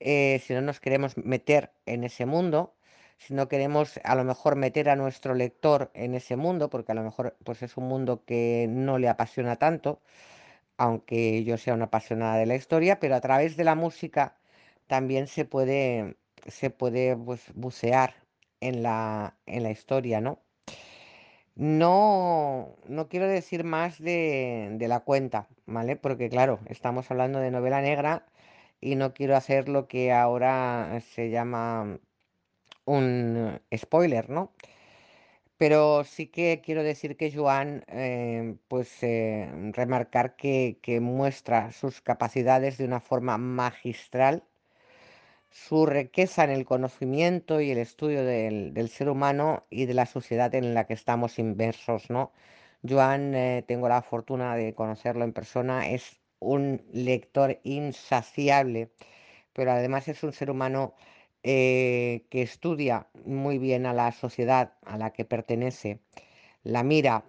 eh, si no nos queremos meter en ese mundo, si no queremos a lo mejor meter a nuestro lector en ese mundo, porque a lo mejor pues es un mundo que no le apasiona tanto, aunque yo sea una apasionada de la historia, pero a través de la música también se puede, se puede pues, bucear en la, en la historia, ¿no? No, no quiero decir más de, de la cuenta, ¿vale? Porque claro, estamos hablando de novela negra y no quiero hacer lo que ahora se llama un spoiler, ¿no? Pero sí que quiero decir que Joan, eh, pues eh, remarcar que, que muestra sus capacidades de una forma magistral su riqueza en el conocimiento y el estudio del, del ser humano y de la sociedad en la que estamos inmersos, ¿no? Joan, eh, tengo la fortuna de conocerlo en persona, es un lector insaciable, pero además es un ser humano eh, que estudia muy bien a la sociedad a la que pertenece, la mira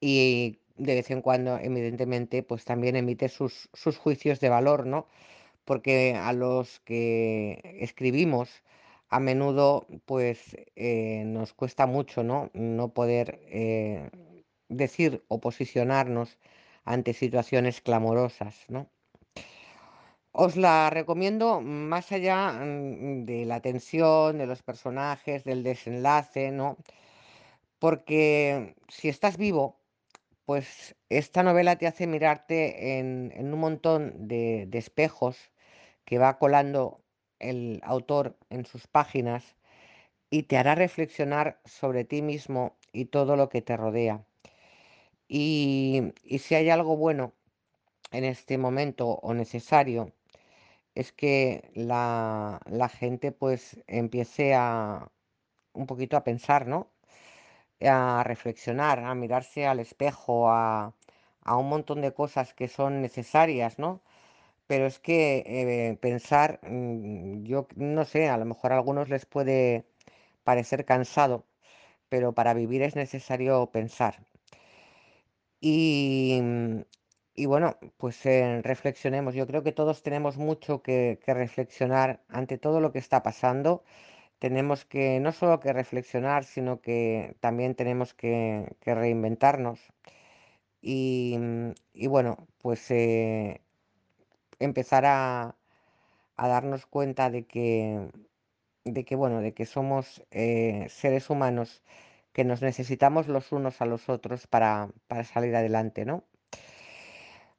y de vez en cuando, evidentemente, pues también emite sus, sus juicios de valor, ¿no? porque a los que escribimos a menudo pues eh, nos cuesta mucho, ¿no? No poder eh, decir o posicionarnos ante situaciones clamorosas, ¿no? Os la recomiendo más allá mm, de la tensión, de los personajes, del desenlace, ¿no? Porque si estás vivo, pues esta novela te hace mirarte en, un montón de, de espejos que va colando el autor en sus páginas y te hará reflexionar sobre ti mismo y todo lo que te rodea. Y, si hay algo bueno en este momento o necesario, es que la, la gente pues empiece a un poquito a pensar, ¿no? A reflexionar, a mirarse al espejo, a, a un montón de cosas que son necesarias, ¿no? Pero es que eh, pensar, mm, yo no sé, a lo mejor a algunos les puede parecer cansado, pero para vivir es necesario pensar. Y, mm, y bueno, pues eh, reflexionemos. Yo creo que todos tenemos mucho que, reflexionar ante todo lo que está pasando. Tenemos que no solo que reflexionar, sino que también tenemos que, reinventarnos y, y bueno, pues eh, empezar a, a darnos cuenta de que, de que, bueno, de que somos eh, seres humanos que nos necesitamos los unos a los otros para, para salir adelante, ¿no?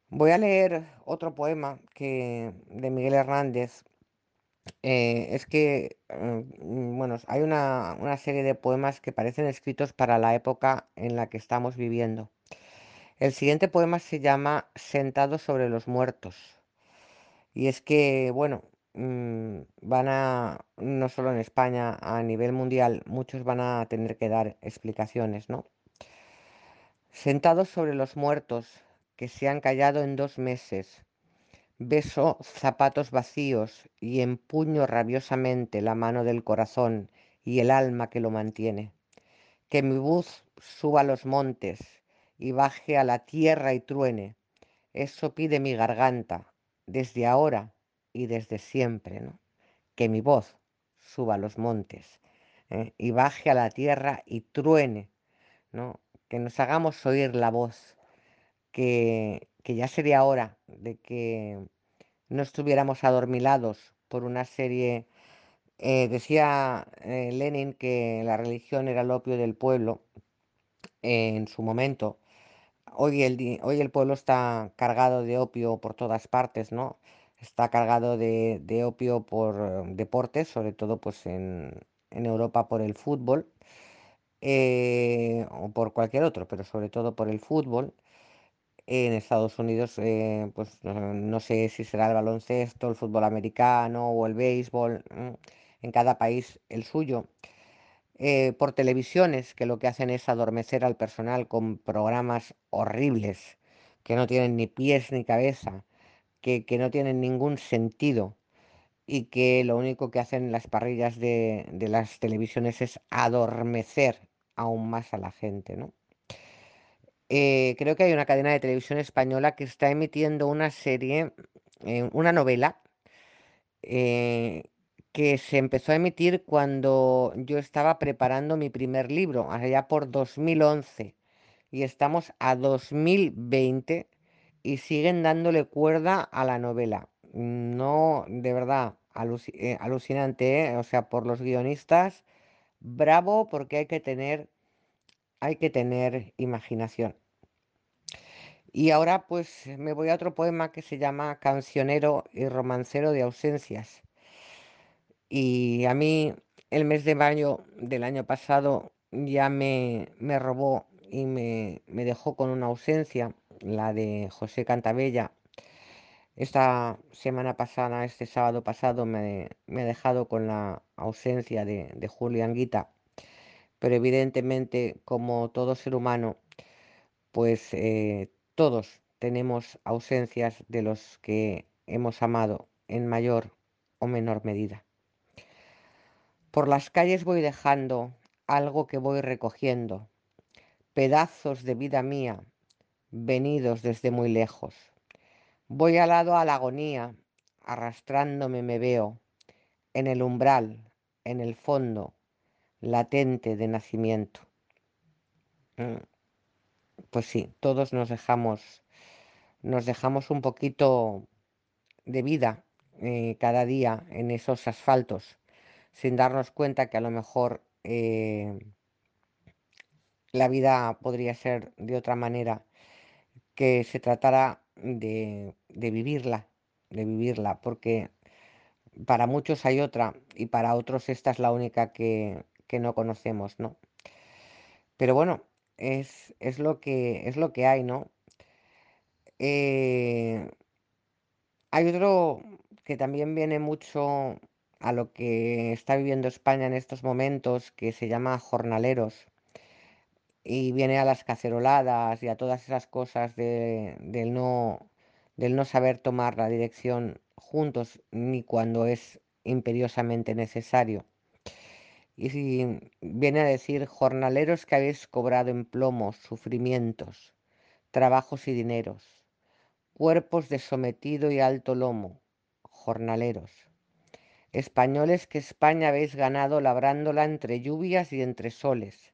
Voy a leer otro poema que, de Miguel Hernández. Eh, es que, eh, mm, bueno, hay una, una serie de poemas que parecen escritos para la época en la que estamos viviendo. El siguiente poema se llama Sentado sobre los muertos. Y es que, bueno, mm, van a, no solo en España, a nivel mundial, muchos van a tener que dar explicaciones, ¿no? Sentados sobre los muertos que se han callado en dos meses, beso zapatos vacíos y empuño rabiosamente la mano del corazón y el alma que lo mantiene. Que mi voz suba a los montes y baje a la tierra y truene. Eso pide mi garganta, desde ahora y desde siempre, ¿no? Que mi voz suba a los montes ¿eh? y baje a la tierra y truene, ¿no? Que nos hagamos oír la voz, que, que ya sería hora de que no estuviéramos adormilados por una serie... eh, decía eh, Lenin que la religión era el opio del pueblo en su momento. Hoy el, hoy el pueblo está cargado de opio por todas partes, ¿no? Está cargado de, de opio por eh, deportes, sobre todo pues en, en Europa por el fútbol, eh, o por cualquier otro, pero sobre todo por el fútbol. En Estados Unidos, eh, pues no, no sé si será el baloncesto, el fútbol americano o el béisbol, mm, en cada país el suyo eh, por televisiones que lo que hacen es adormecer al personal con programas horribles, que no tienen ni pies ni cabeza, que, no tienen ningún sentido y que lo único que hacen las parrillas de, de las televisiones es adormecer aún más a la gente, ¿no? Eh, creo que hay una cadena de televisión española que está emitiendo una serie, eh, una novela eh, que se empezó a emitir cuando yo estaba preparando mi primer libro, allá por 2011, y estamos a 2020 y siguen dándole cuerda a la novela. No, de verdad, eh, alucinante, ¿eh? O sea, por los guionistas, bravo, porque hay que tener, hay que tener imaginación. Y ahora pues me voy a otro poema que se llama Cancionero y romancero de ausencias. Y a mí el mes de mayo del año pasado ya me, me robó y me, me dejó con una ausencia, la de José Cantabella. Esta semana pasada, este sábado pasado, me, me dejado con la ausencia de, de Julio Anguita. Pero evidentemente, como todo ser humano, pues eh, todos tenemos ausencias de los que hemos amado en mayor o menor medida. Por las calles voy dejando algo que voy recogiendo, pedazos de vida mía, venidos desde muy lejos. Voy alado a la agonía, arrastrándome me veo, en el umbral, en el fondo, latente de nacimiento. Mm, Pues sí, todos nos dejamos, nos dejamos un poquito de vida eh, cada día en esos asfaltos, sin darnos cuenta que a lo mejor eh, la vida podría ser de otra manera, que se tratara de, de vivirla, de vivirla, porque para muchos hay otra y para otros esta es la única que, que no conocemos, ¿no? Pero bueno, es, es lo que, es lo que hay, ¿no? Eh, hay otro que también viene mucho a lo que está viviendo España en estos momentos, que se llama jornaleros. Y viene a las caceroladas y a todas esas cosas de, del no, del no saber tomar la dirección juntos ni cuando es imperiosamente necesario. Y si viene a decir, jornaleros que habéis cobrado en plomos, sufrimientos, trabajos y dineros, cuerpos de sometido y alto lomo, jornaleros, españoles que España habéis ganado labrándola entre lluvias y entre soles,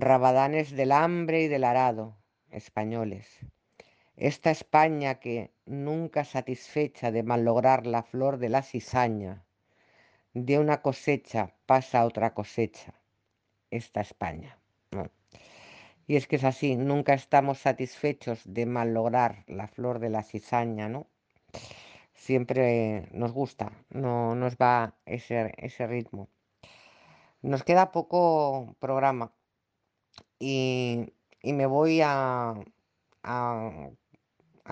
rabadanes del hambre y del arado, españoles. Esta España que, nunca satisfecha de malograr la flor de la cizaña, de una cosecha pasa a otra cosecha. Esta España. Y es que es así, nunca estamos satisfechos de malograr la flor de la cizaña, ¿no? Siempre nos gusta, no nos va ese, ese ritmo. Nos queda poco programa y, me voy a, a,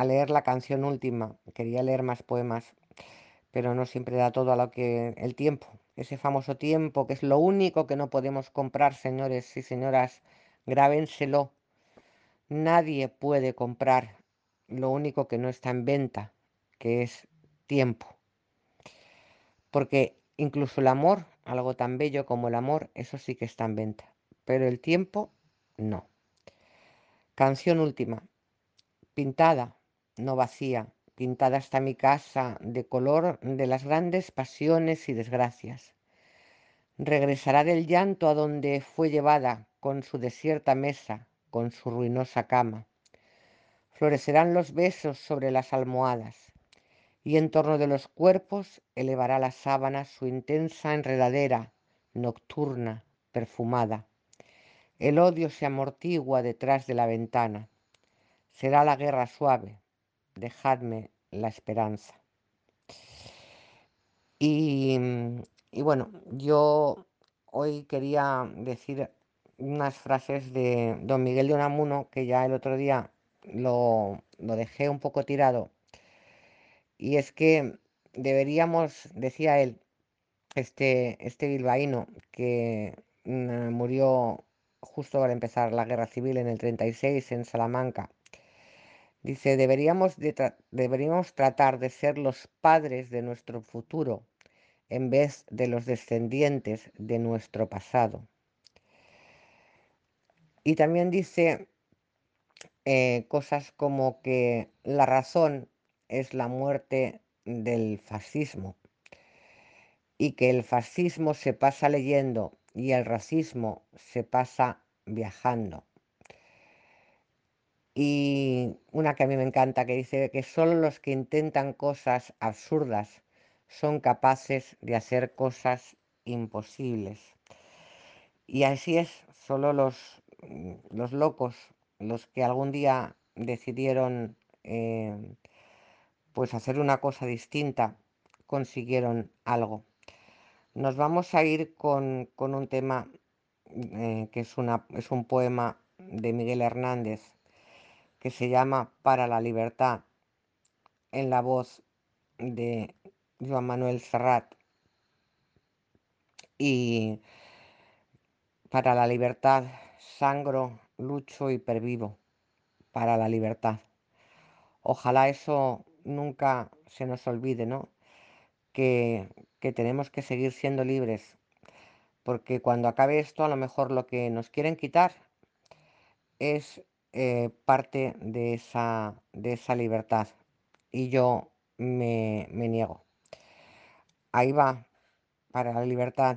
leer la canción última. Quería leer más poemas, pero no siempre da todo a lo que el tiempo, ese famoso tiempo, que es lo único que no podemos comprar, señores y señoras, grábenselo. Nadie puede comprar lo único que no está en venta, que es tiempo. Porque incluso el amor, algo tan bello como el amor, eso sí que está en venta. Pero el tiempo no. Canción última. Pintada, no vacía. Pintada está mi casa de color de las grandes pasiones y desgracias. Regresará del llanto a donde fue llevada con su desierta mesa, con su ruinosa cama. Florecerán los besos sobre las almohadas y en torno de los cuerpos elevará la sábana su intensa enredadera, nocturna, perfumada. El odio se amortigua detrás de la ventana. Será la guerra suave. Dejadme la esperanza. Y, bueno, yo hoy quería decir unas frases de don Miguel de Unamuno que ya el otro día lo, lo dejé un poco tirado. Y es que deberíamos, decía él, este, este bilbaíno que mm, murió justo para empezar la guerra civil en el 36 en Salamanca. Dice, deberíamos, deberíamos tratar de ser los padres de nuestro futuro en vez de los descendientes de nuestro pasado. Y también dice eh, cosas como que la razón es la muerte del fascismo y que el fascismo se pasa leyendo y el racismo se pasa viajando. Y una que a mí me encanta que dice que solo los que intentan cosas absurdas son capaces de hacer cosas imposibles. Y así es, solo los, los locos, los que algún día decidieron eh, pues hacer una cosa distinta, consiguieron algo. Nos vamos a ir con, un tema eh, que es, una, es un poema de Miguel Hernández que se llama Para la libertad en la voz de Joan Manuel Serrat. Y para la libertad sangro, lucho y pervivo. Para la libertad. Ojalá eso nunca se nos olvide, ¿no? Que tenemos que seguir siendo libres, porque cuando acabe esto a lo mejor lo que nos quieren quitar es eh, parte de esa, de esa libertad y yo me, me niego. Ahí va, para la libertad.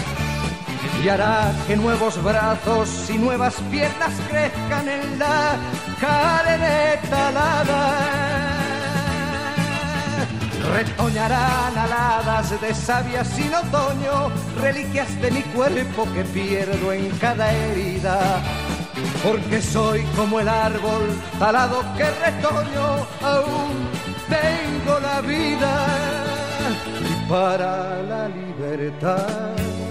y hará que nuevos brazos y nuevas piernas crezcan en la carne talada. Retoñarán aladas de savia sin otoño, reliquias de mi cuerpo que pierdo en cada herida. Porque soy como el árbol talado que retoño, aún tengo la vida para la libertad.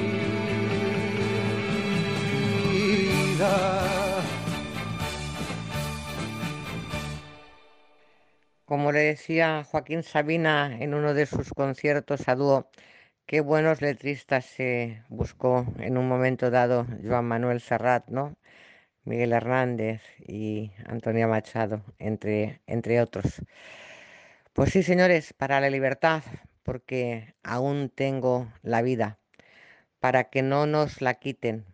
Como le decía Joaquín Sabina en uno de sus conciertos a dúo, qué buenos letristas se buscó en un momento dado Joan Manuel Serrat, ¿no? Miguel Hernández y Antonia Machado, entre, entre otros. Pues sí, señores, para la libertad, porque aún tengo la vida, para que no nos la quiten.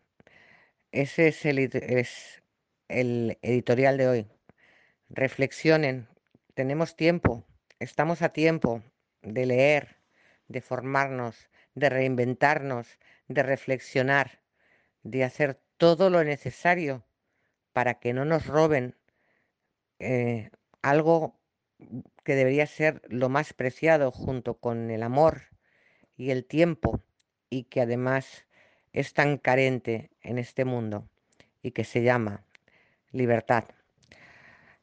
Ese es el, editorial de hoy. Reflexionen, tenemos tiempo, estamos a tiempo de leer, de formarnos, de reinventarnos, de reflexionar, de hacer todo lo necesario para que no nos roben eh, algo que debería ser lo más preciado junto con el amor y el tiempo y que además es tan carente en este mundo y que se llama libertad.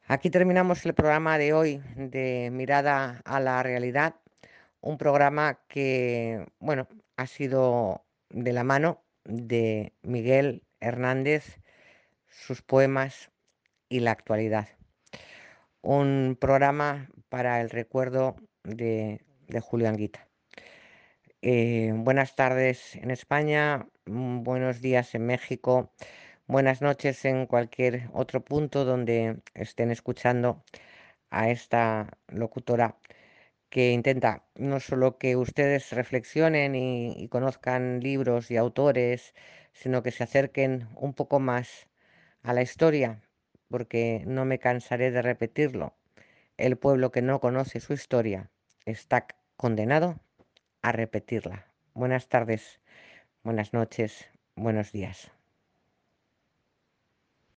Aquí terminamos el programa de hoy de Mirada a la Realidad, un programa que, bueno, ha sido de la mano de Miguel Hernández, sus poemas y la actualidad. Un programa para el recuerdo de, Julio Anguita. Eh, buenas tardes en España, buenos días en México buenas noches en cualquier otro punto donde estén escuchando a esta locutora que intenta no solo que ustedes reflexionen y, conozcan libros y autores, sino que se acerquen un poco más a la historia, porque no me cansaré de repetirlo. El pueblo que no conoce su historia está condenado a repetirla. Buenas tardes, buenas noches, buenos días.